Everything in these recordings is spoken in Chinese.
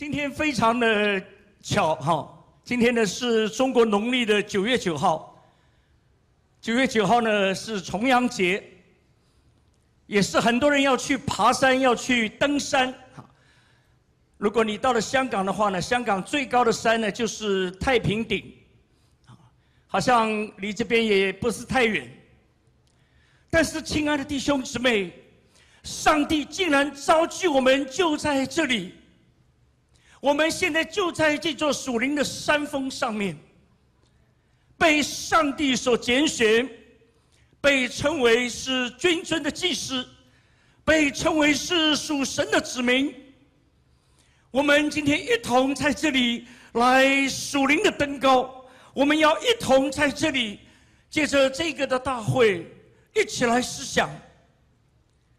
今天非常的巧哈，今天呢是中国农历的九月九号，九月九号呢是重阳节，也是很多人要去爬山、要去登山。如果你到了香港的话呢，香港最高的山呢就是太平顶，好像离这边也不是太远。但是，亲爱的弟兄姊妹，上帝竟然召集我们就在这里。我们现在就在这座属灵的山峰上面，被上帝所拣选，被称为是君尊的祭司，被称为是属神的子民。我们今天一同在这里来属灵的登高，我们要一同在这里借着这个的大会，一起来思想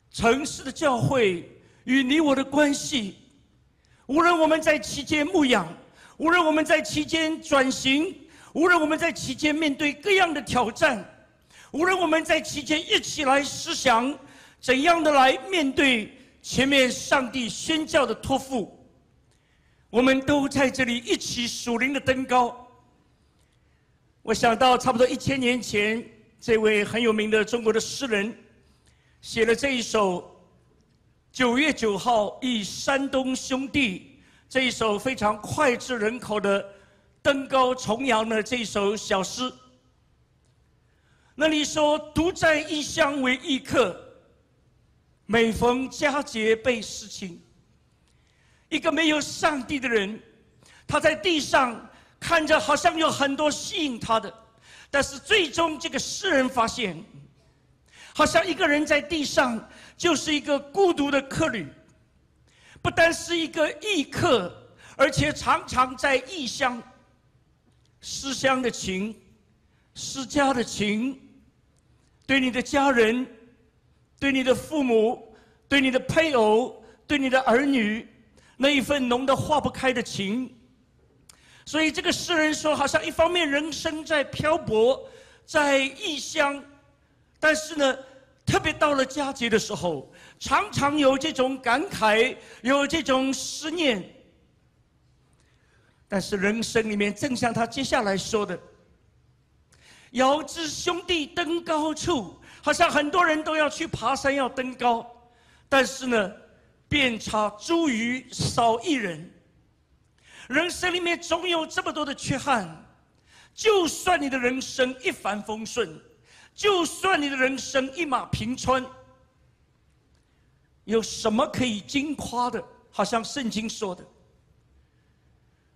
城市的教会与你我的关系。无论我们在期间牧养，无论我们在期间转型，无论我们在期间面对各样的挑战，无论我们在期间一起来思想怎样的来面对前面上帝宣教的托付，我们都在这里一起属灵的登高。我想到差不多一千年前，这位很有名的中国的诗人写了这一首。九月九号，忆山东兄弟这一首非常脍炙人口的登高重阳的这首小诗。那里说：“独在异乡为异客，每逢佳节倍思亲。”一个没有上帝的人，他在地上看着好像有很多吸引他的，但是最终这个诗人发现，好像一个人在地上。就是一个孤独的客旅，不单是一个异客，而且常常在异乡。思乡的情，思家的情，对你的家人，对你的父母，对你的配偶，对你的儿女，那一份浓得化不开的情。所以这个诗人说，好像一方面人生在漂泊，在异乡，但是呢。特别到了佳节的时候，常常有这种感慨，有这种思念。但是人生里面，正像他接下来说的：“遥知兄弟登高处。”好像很多人都要去爬山，要登高，但是呢，遍插茱萸少一人。人生里面总有这么多的缺憾，就算你的人生一帆风顺。就算你的人生一马平川，有什么可以惊夸的？好像圣经说的，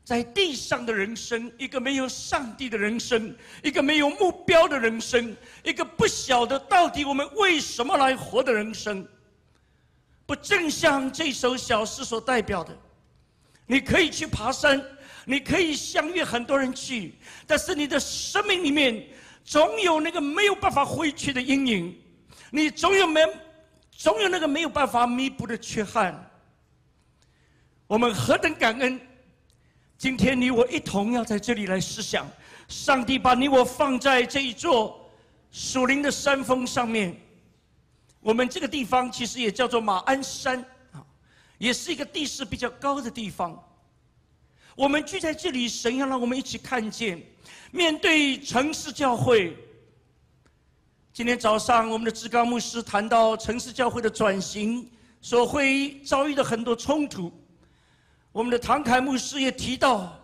在地上的人生，一个没有上帝的人生，一个没有目标的人生，一个不晓得到底我们为什么来活的人生，不正像这首小诗所代表的？你可以去爬山，你可以相约很多人去，但是你的生命里面。总有那个没有办法回去的阴影，你总有没，总有那个没有办法弥补的缺憾。我们何等感恩！今天你我一同要在这里来思想，上帝把你我放在这一座属灵的山峰上面。我们这个地方其实也叫做马鞍山啊，也是一个地势比较高的地方。我们聚在这里，神要让我们一起看见。面对城市教会，今天早上我们的志刚牧师谈到城市教会的转型所会遭遇的很多冲突。我们的唐凯牧师也提到，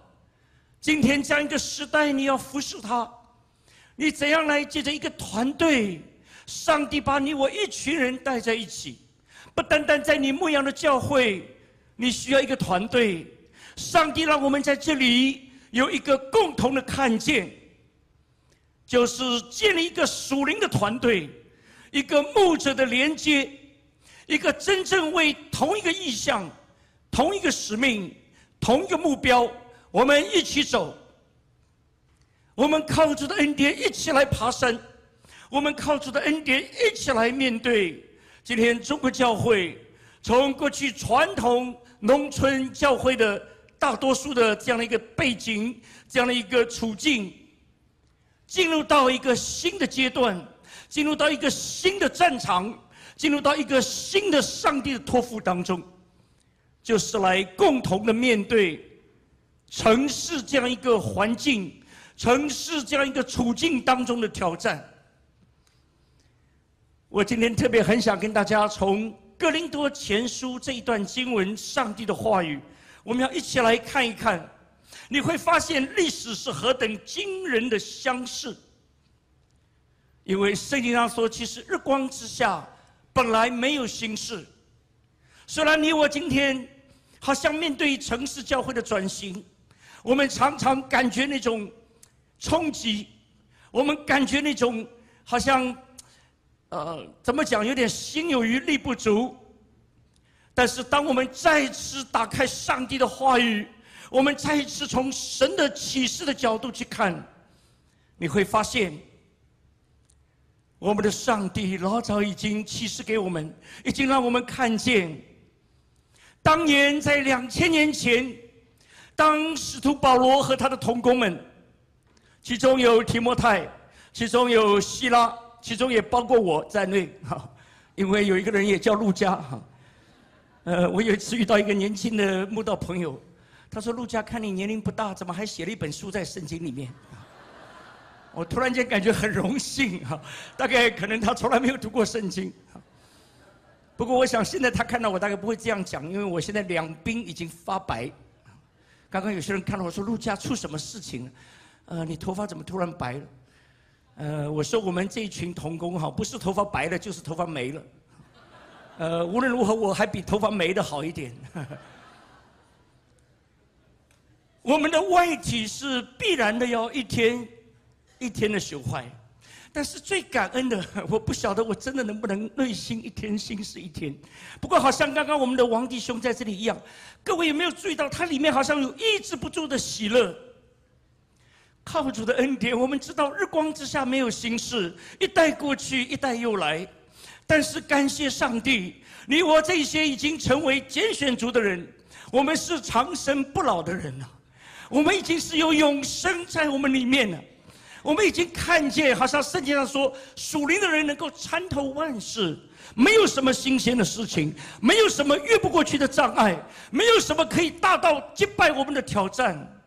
今天这样一个时代，你要服侍他，你怎样来借着一个团队？上帝把你我一群人带在一起，不单单在你牧养的教会，你需要一个团队。上帝让我们在这里。有一个共同的看见，就是建立一个属灵的团队，一个牧者的连接，一个真正为同一个意向、同一个使命、同一个目标，我们一起走。我们靠主的恩典一起来爬山，我们靠主的恩典一起来面对今天中国教会从过去传统农村教会的。大多数的这样的一个背景，这样的一个处境，进入到一个新的阶段，进入到一个新的战场，进入到一个新的上帝的托付当中。就是来共同的面对城市这样一个环境、城市这样一个处境当中的挑战。我今天特别很想跟大家从《哥林多前书》这一段经文，上帝的话语，我们要一起来看一看。你会发现历史是何等惊人的相似。因为圣经上说，其实日光之下本来没有心事。虽然你我今天好像面对城市教会的转型，我们常常感觉那种冲击，我们感觉那种好像。呃，怎么讲？有点心有余力不足。但是，当我们再次打开上帝的话语，我们再一次从神的启示的角度去看，你会发现，我们的上帝老早已经启示给我们，已经让我们看见，当年在两千年前，当使徒保罗和他的同工们，其中有提摩太，其中有希拉。其中也包括我在内，哈，因为有一个人也叫陆家，哈，呃，我有一次遇到一个年轻的慕道朋友，他说：“陆家，看你年龄不大，怎么还写了一本书在圣经里面？”我突然间感觉很荣幸，哈，大概可能他从来没有读过圣经，不过我想现在他看到我大概不会这样讲，因为我现在两鬓已经发白。刚刚有些人看到我说：“陆家出什么事情了？呃，你头发怎么突然白了？”呃，我说我们这一群童工哈，不是头发白了，就是头发没了。呃，无论如何，我还比头发没的好一点。我们的外体是必然的要一天一天的朽坏，但是最感恩的，我不晓得我真的能不能内心一天心是一天。不过好像刚刚我们的王弟兄在这里一样，各位有没有注意到，它里面好像有抑制不住的喜乐？靠主的恩典，我们知道日光之下没有心事，一代过去，一代又来。但是感谢上帝，你我这些已经成为拣选族的人，我们是长生不老的人了。我们已经是有永生在我们里面了。我们已经看见，好像圣经上说，属灵的人能够参透万事，没有什么新鲜的事情，没有什么越不过去的障碍，没有什么可以大到击败我们的挑战。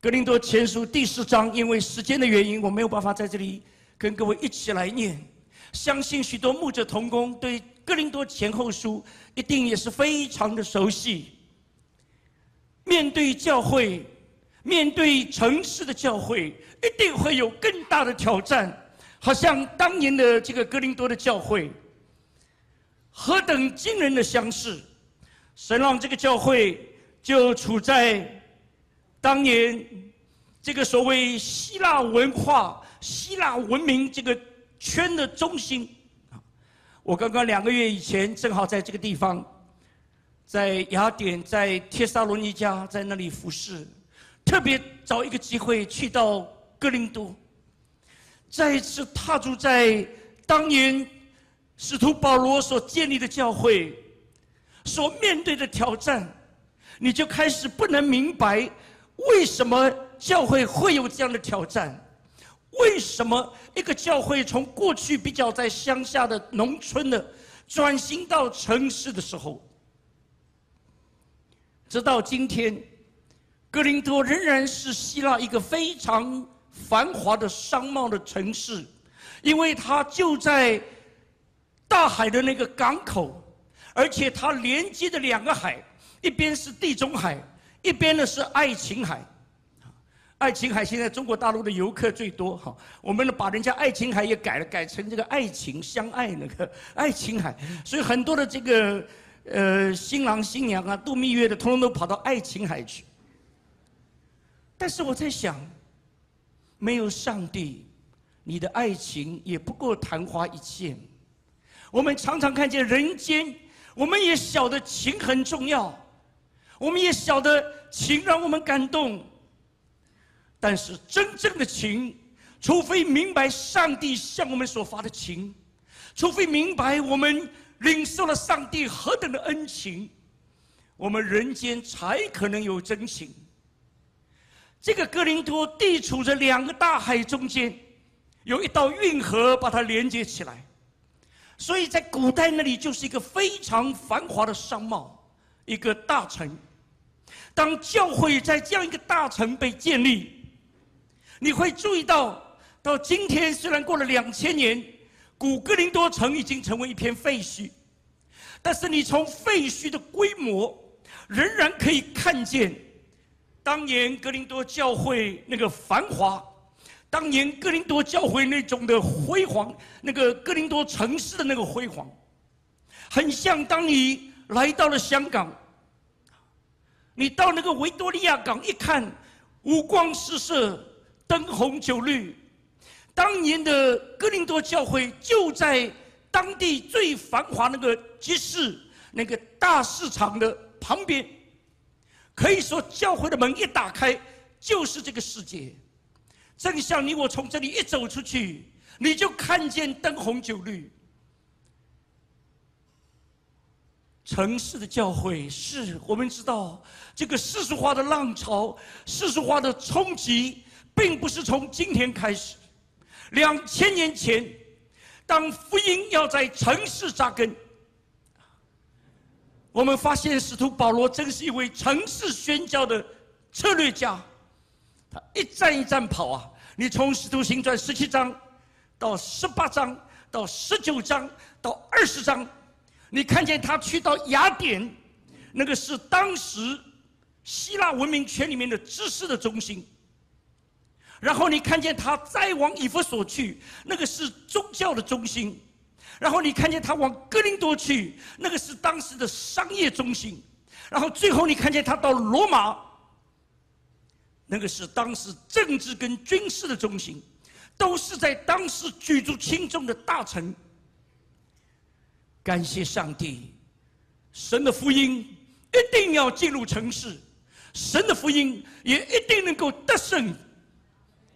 格林多前书第四章，因为时间的原因，我没有办法在这里跟各位一起来念。相信许多牧者同工对格林多前后书一定也是非常的熟悉。面对教会，面对城市的教会，一定会有更大的挑战。好像当年的这个格林多的教会，何等惊人的相似！神让这个教会就处在。当年，这个所谓希腊文化、希腊文明这个圈的中心，我刚刚两个月以前正好在这个地方，在雅典、在帖撒罗尼迦，在那里服侍，特别找一个机会去到哥林多，再一次踏足在当年使徒保罗所建立的教会，所面对的挑战，你就开始不能明白。为什么教会会有这样的挑战？为什么一个教会从过去比较在乡下的农村的，转型到城市的时候，直到今天，格林多仍然是希腊一个非常繁华的商贸的城市，因为它就在大海的那个港口，而且它连接的两个海，一边是地中海。一边呢是爱琴海，爱琴海现在中国大陆的游客最多哈，我们呢把人家爱琴海也改了，改成这个爱情相爱那个爱琴海，所以很多的这个呃新郎新娘啊度蜜月的，通通都跑到爱琴海去。但是我在想，没有上帝，你的爱情也不过昙花一现。我们常常看见人间，我们也晓得情很重要。我们也晓得情让我们感动，但是真正的情，除非明白上帝向我们所发的情，除非明白我们领受了上帝何等的恩情，我们人间才可能有真情。这个哥林多地处着两个大海中间，有一道运河把它连接起来，所以在古代那里就是一个非常繁华的商贸。一个大城。当教会在这样一个大城被建立，你会注意到，到今天虽然过了两千年，古哥林多城已经成为一片废墟，但是你从废墟的规模，仍然可以看见当年格林多教会那个繁华。当年格林多教会那种的辉煌，那个格林多城市的那个辉煌，很像当你来到了香港，你到那个维多利亚港一看，五光十色，灯红酒绿。当年的哥林多教会就在当地最繁华那个集市、那个大市场的旁边，可以说教会的门一打开就是这个世界。正像你我从这里一走出去，你就看见灯红酒绿。城市的教会是我们知道，这个世俗化的浪潮、世俗化的冲击，并不是从今天开始。两千年前，当福音要在城市扎根，我们发现使徒保罗真是一位城市宣教的策略家。他一站一站跑啊！你从《使徒行传》十七章到十八章到十九章到二十章，你看见他去到雅典，那个是当时希腊文明圈里面的知识的中心。然后你看见他再往以弗所去，那个是宗教的中心。然后你看见他往哥林多去，那个是当时的商业中心。然后最后你看见他到罗马。那个是当时政治跟军事的中心，都是在当时举足轻重的大臣。感谢上帝，神的福音一定要进入城市，神的福音也一定能够得胜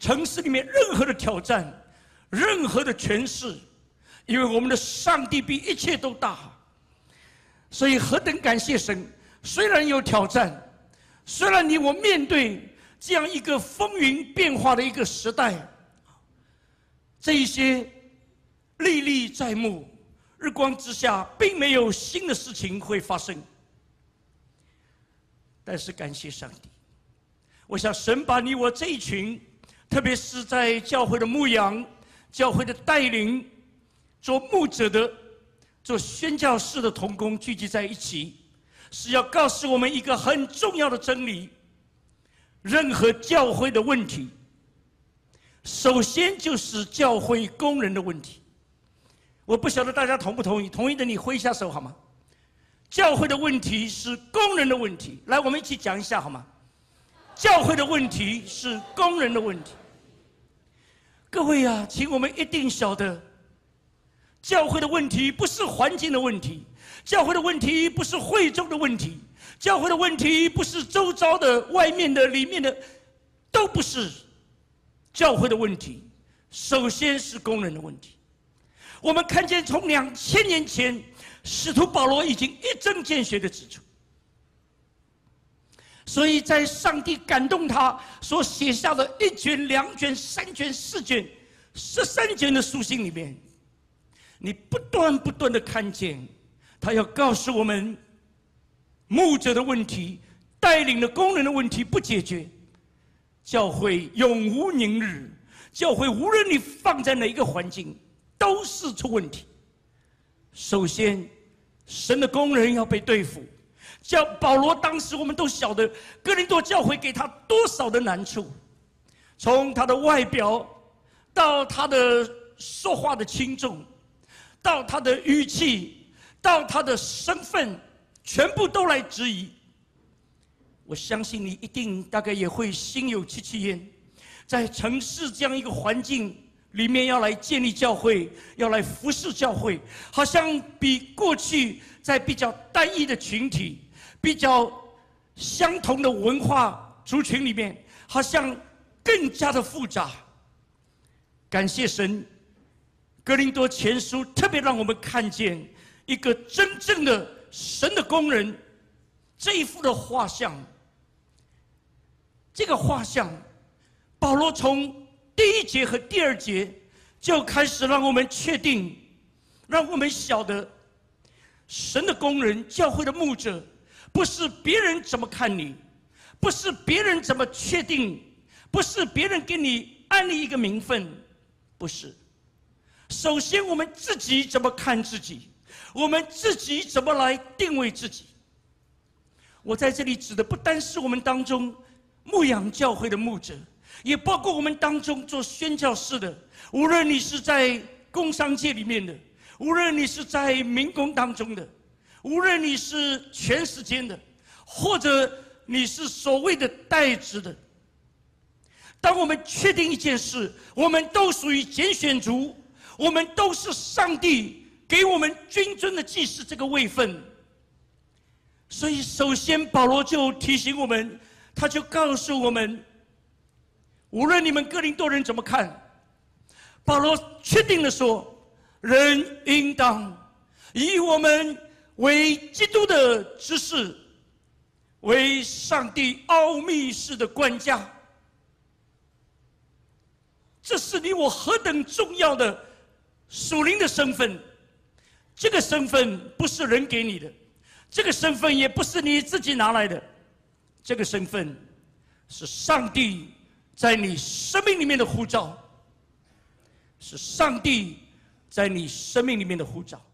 城市里面任何的挑战，任何的权势，因为我们的上帝比一切都大。所以何等感谢神！虽然有挑战，虽然你我面对。这样一个风云变化的一个时代，这一些历历在目，日光之下，并没有新的事情会发生。但是感谢上帝，我想神把你我这一群，特别是在教会的牧养、教会的带领、做牧者的、做宣教士的同工聚集在一起，是要告诉我们一个很重要的真理。任何教会的问题，首先就是教会工人的问题。我不晓得大家同不同意？同意的你挥一下手好吗？教会的问题是工人的问题。来，我们一起讲一下好吗？教会的问题是工人的问题。各位啊，请我们一定晓得，教会的问题不是环境的问题，教会的问题不是会众的问题。教会的问题不是周遭的、外面的、里面的，都不是教会的问题。首先是工人的问题。我们看见从两千年前，使徒保罗已经一针见血的指出。所以在上帝感动他所写下的一卷、两卷、三卷、四卷、十三卷的书信里面，你不断不断的看见，他要告诉我们。牧者的问题，带领的工人的问题不解决，教会永无宁日。教会无论你放在哪一个环境，都是出问题。首先，神的工人要被对付。叫保罗当时我们都晓得，哥林多教会给他多少的难处，从他的外表，到他的说话的轻重，到他的语气，到他的身份。全部都来质疑，我相信你一定大概也会心有戚戚焉，在城市这样一个环境里面，要来建立教会，要来服侍教会，好像比过去在比较单一的群体、比较相同的文化族群里面，好像更加的复杂。感谢神，格林多前书特别让我们看见一个真正的。神的工人这一幅的画像，这个画像，保罗从第一节和第二节就开始让我们确定，让我们晓得，神的工人、教会的牧者，不是别人怎么看你，不是别人怎么确定，不是别人给你安利一个名分，不是。首先，我们自己怎么看自己？我们自己怎么来定位自己？我在这里指的不单是我们当中牧养教会的牧者，也包括我们当中做宣教士的。无论你是在工商界里面的，无论你是在民工当中的，无论你是全时间的，或者你是所谓的代职的，当我们确定一件事，我们都属于拣选族，我们都是上帝给我们君尊的祭司这个位分。所以，首先保罗就提醒我们，他就告诉我们，无论你们哥林多人怎么看，保罗确定的说，人应当以我们为基督的知识，为上帝奥秘式的管家。这是你我何等重要的属灵的身份！这个身份不是人给你的。这个身份也不是你自己拿来的，这个身份是上帝在你生命里面的护照，是上帝在你生命里面的护照。